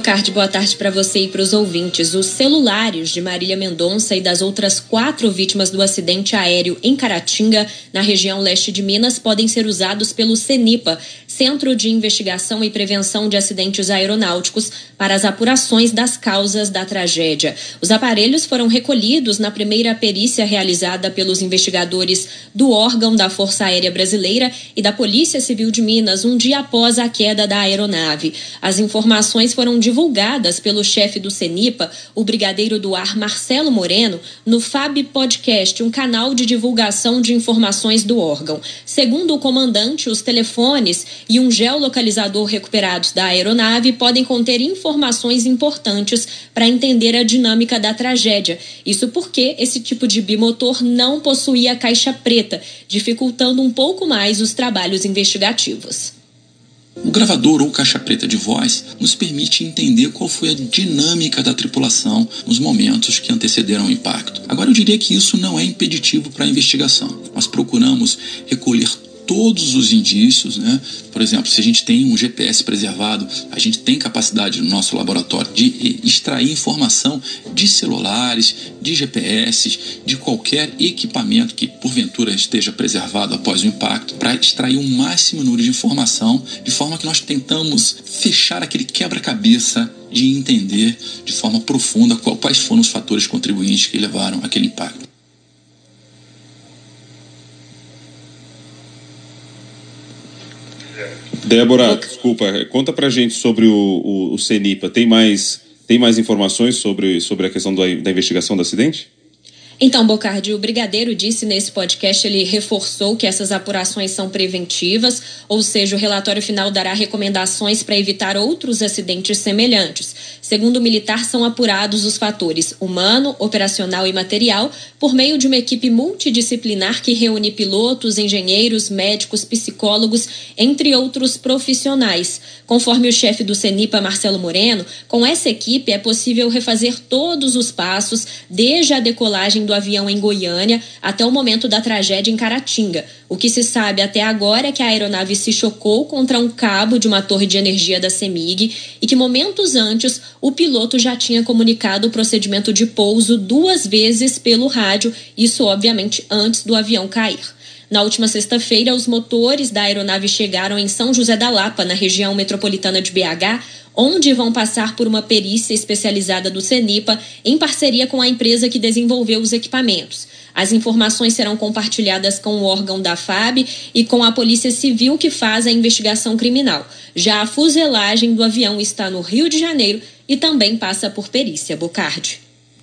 Card, boa tarde para você e para os ouvintes. Os celulares de Marília Mendonça e das outras quatro vítimas do acidente aéreo em Caratinga, na região leste de Minas, podem ser usados pelo CENIPA, Centro de Investigação e Prevenção de Acidentes Aeronáuticos, para as apurações das causas da tragédia. Os aparelhos foram recolhidos na primeira perícia realizada pelos investigadores do órgão da Força Aérea Brasileira e da Polícia Civil de Minas, um dia após a queda da aeronave. As informações foram divulgadas pelo chefe do CENIPA, o brigadeiro do ar Marcelo Moreno, no FAB Podcast, um canal de divulgação de informações do órgão. Segundo o comandante, os telefones e um geolocalizador recuperados da aeronave podem conter informações importantes para entender a dinâmica da tragédia. Isso porque esse tipo de bimotor não possuía caixa preta, dificultando um pouco mais os trabalhos investigativos. O gravador ou caixa preta de voz nos permite entender qual foi a dinâmica da tripulação nos momentos que antecederam o impacto. Agora, eu diria que isso não é impeditivo para a investigação. Nós procuramos recolher todos os indícios, né? Por exemplo, se a gente tem um GPS preservado, a gente tem capacidade no nosso laboratório de extrair informação de celulares, de GPS, de qualquer equipamento que porventura esteja preservado após o impacto, para extrair o um máximo número de informação, de forma que nós tentamos fechar aquele quebra-cabeça de entender de forma profunda quais foram os fatores contribuintes que levaram aquele impacto. Débora, desculpa, conta pra gente sobre o, o, o CENIPA. Tem mais, tem mais informações sobre, sobre a questão da, da investigação do acidente? Então, Bocardi, o brigadeiro disse nesse podcast, ele reforçou que essas apurações são preventivas, ou seja, o relatório final dará recomendações para evitar outros acidentes semelhantes. Segundo o militar, são apurados os fatores humano, operacional e material por meio de uma equipe multidisciplinar que reúne pilotos, engenheiros, médicos, psicólogos, entre outros profissionais. Conforme o chefe do CENIPA, Marcelo Moreno, com essa equipe é possível refazer todos os passos, desde a decolagem do avião em Goiânia até o momento da tragédia em Caratinga. O que se sabe até agora é que a aeronave se chocou contra um cabo de uma torre de energia da CEMIG e que momentos antes o piloto já tinha comunicado o procedimento de pouso duas vezes pelo rádio, isso obviamente antes do avião cair. Na última sexta-feira, os motores da aeronave chegaram em São José da Lapa, na região metropolitana de BH, onde vão passar por uma perícia especializada do CENIPA em parceria com a empresa que desenvolveu os equipamentos. As informações serão compartilhadas com o órgão da FAB e com a Polícia Civil que faz a investigação criminal. Já a fuselagem do avião está no Rio de Janeiro e também passa por perícia Bocardi.